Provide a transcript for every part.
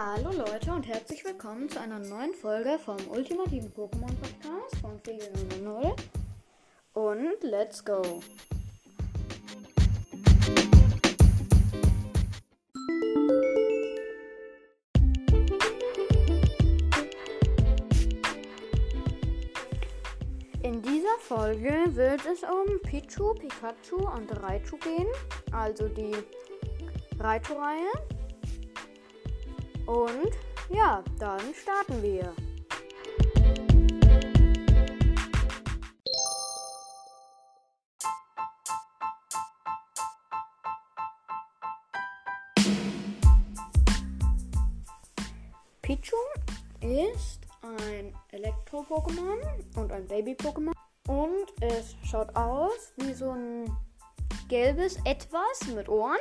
Hallo Leute und herzlich willkommen zu einer neuen Folge vom ultimativen Pokémon Podcast von Fegel 0. Und let's go! In dieser Folge wird es um Pichu, Pikachu und Raichu gehen, also die Raichu-Reihe. Und ja, dann starten wir. Pichu ist ein Elektro-Pokémon und ein Baby-Pokémon. Und es schaut aus wie so ein gelbes Etwas mit Ohren.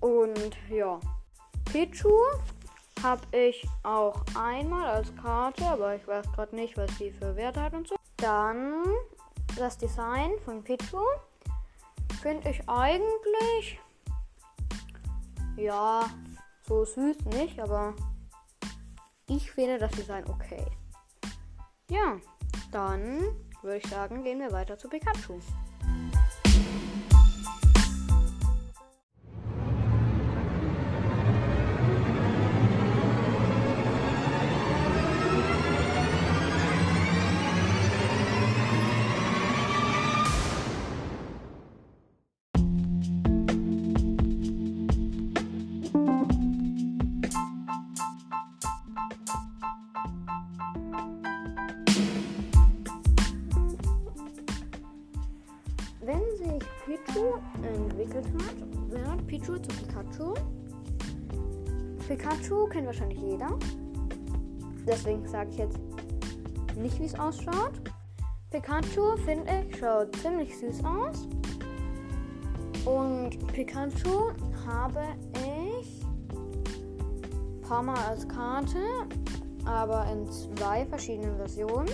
Und ja, Pichu habe ich auch einmal als Karte, aber ich weiß gerade nicht, was die für Werte hat und so. Dann das Design von Pichu finde ich eigentlich ja so süß nicht, aber ich finde das Design okay. Ja, dann würde ich sagen, gehen wir weiter zu Pikachu. Pichu entwickelt hat, wird Pichu zu Pikachu. Pikachu kennt wahrscheinlich jeder. Deswegen sage ich jetzt nicht, wie es ausschaut. Pikachu, finde ich, schaut ziemlich süß aus. Und Pikachu habe ich ein paar Mal als Karte, aber in zwei verschiedenen Versionen.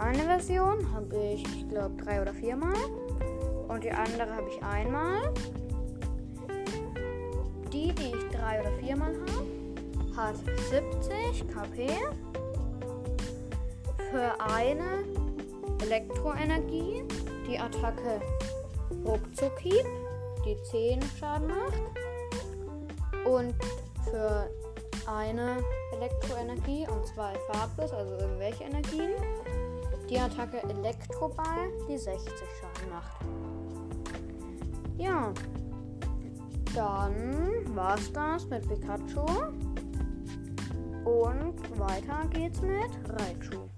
Eine Version habe ich, ich glaube, drei oder viermal. Und die andere habe ich einmal. Die, die ich drei oder viermal habe, hat 70 KP. Für eine Elektroenergie die Attacke Ruckzuckhieb, die 10 Schaden macht. Und für eine Elektroenergie und zwei farblos, also irgendwelche Energien, die Attacke Elektroball, die 60 Schaden macht. Ja, dann war's das mit Pikachu. Und weiter geht's mit Raichu.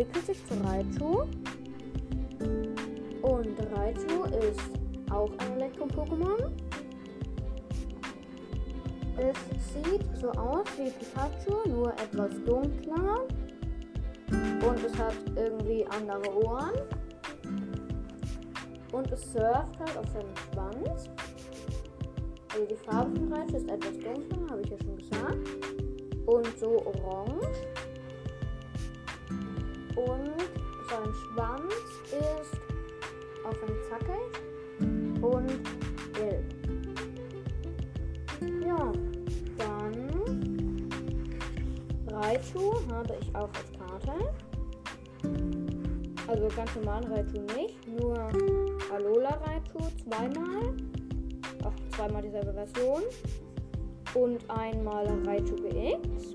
Entwickelt sich zu Raichu. Und Raichu ist auch ein Elektro-Pokémon. Es sieht so aus wie Pikachu, nur etwas dunkler. Und es hat irgendwie andere Ohren. Und es surft halt auf seinem Schwanz. Also die Farbe von Raichu ist etwas dunkler, habe ich ja schon gesagt. Und so orange. Und sein Schwanz ist auf einem Zackel und gelb. Ja, dann Raichu habe ich auch als Karte. Also ganz normal Raichu nicht, nur Alola Raichu zweimal. Auch zweimal dieselbe Version. Und einmal Raichu GX.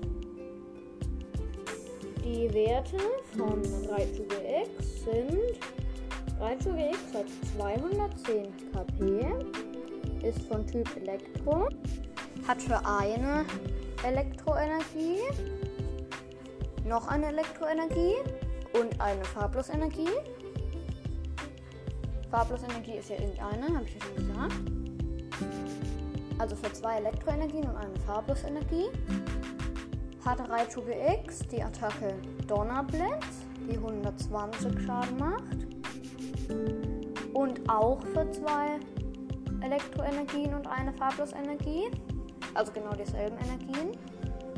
Die Werte von Raichu GX sind Raichu GX hat 210 KP, ist von Typ Elektro, hat für eine Elektroenergie noch eine Elektroenergie und eine Farblosenergie. Farblosenergie ist ja irgendeine, habe ich ja schon gesagt. Also für zwei Elektroenergien und eine Farblosenergie hat Raichu GX die Attacke Donnerblitz, die 120 Schaden macht. Und auch für zwei Elektroenergien und eine Farblosenergie, also genau dieselben Energien,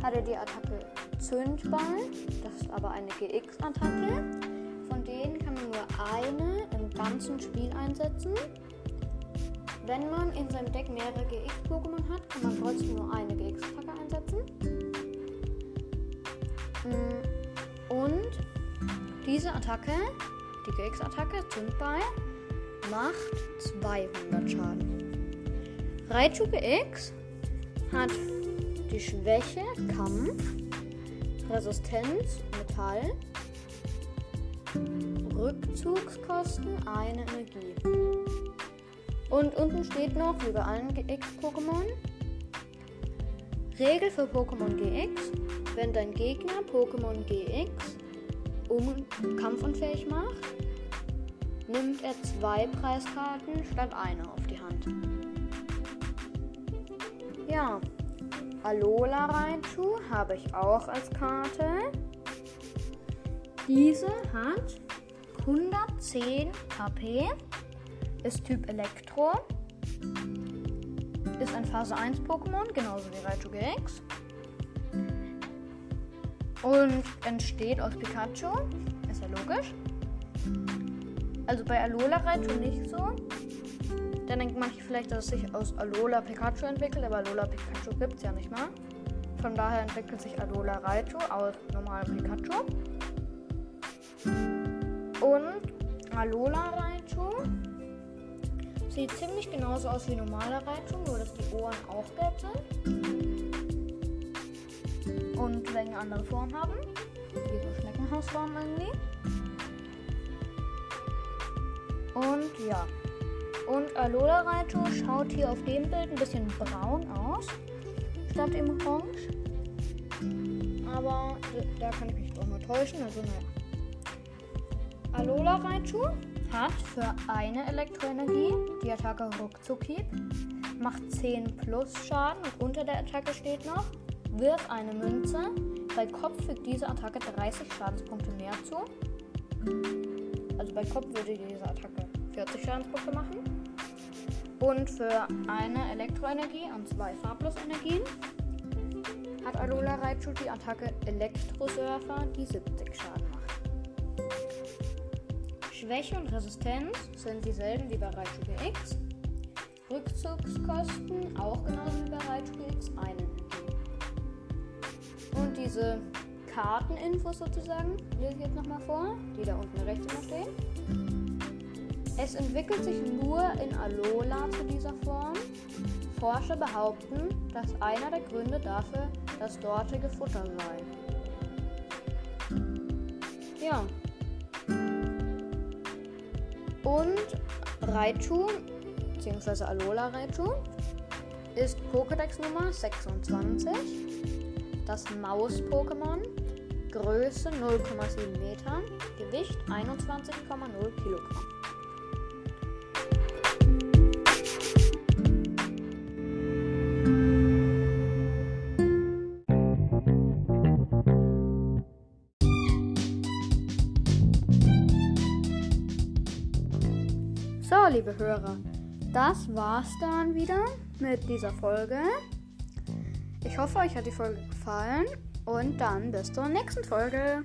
hat er die Attacke Zündball. Das ist aber eine GX-Attacke. Von denen kann man nur eine im ganzen Spiel einsetzen. Wenn man in seinem Deck mehrere GX-Pokémon hat, kann man trotzdem nur diese Attacke, die GX-Attacke, Zündball, macht 200 Schaden. Raichu GX hat die Schwäche Kampf, Resistenz Metall, Rückzugskosten eine Energie. Und unten steht noch, wie bei allen GX-Pokémon, Regel für Pokémon GX, wenn dein Gegner Pokémon GX um kampfunfähig macht, nimmt er zwei Preiskarten statt einer auf die Hand. Ja, Alola Raichu habe ich auch als Karte. Diese hat 110 HP, ist Typ Elektro, ist ein Phase 1 Pokémon, genauso wie Raichu GX. Und entsteht aus Pikachu, ist ja logisch. Also bei Alola Raichu nicht so. Dann denkt manche vielleicht, dass es sich aus Alola Pikachu entwickelt, aber Alola Pikachu gibt es ja nicht mehr. Von daher entwickelt sich Alola Raichu aus normalem Pikachu. Und Alola Raichu sieht ziemlich genauso aus wie normaler Raichu, nur dass die Ohren auch gelb sind. Und welche andere Form haben. Wie so Schneckenhausform irgendwie. Und ja. Und Alola Raichu schaut hier auf dem Bild ein bisschen braun aus, statt im Orange. Aber da kann ich mich doch nur täuschen, also naja. Alola Raichu hat für eine Elektroenergie die Attacke Ruckzuckhieb, macht 10 plus Schaden und unter der Attacke steht noch, wirf eine Münze. Bei Kopf fügt diese Attacke 30 Schadenspunkte mehr zu. Also bei Kopf würde diese Attacke 40 Schadenspunkte machen. Und für eine Elektroenergie und zwei Farblosenergien hat Alola Raichu die Attacke Elektrosurfer, die 70 Schaden macht. Schwäche und Resistenz sind dieselben wie bei Raichu GX. Rückzugskosten auch genauso wie bei Raichu GX eine diese Karteninfos sozusagen lese ich jetzt nochmal vor, die da unten rechts immer stehen. Es entwickelt sich nur in Alola zu dieser Form. Forscher behaupten, dass einer der Gründe dafür das dortige Futter sei. Ja. Und Raichu, beziehungsweise Alola Raichu, ist Pokédex Nummer 26. Das Maus-Pokémon. Größe 0,7 Meter. Gewicht 21,0 Kilogramm. liebe Hörer, das war's dann wieder mit dieser Folge. Ich hoffe, euch hat die Folge gefallen und dann bis zur nächsten Folge.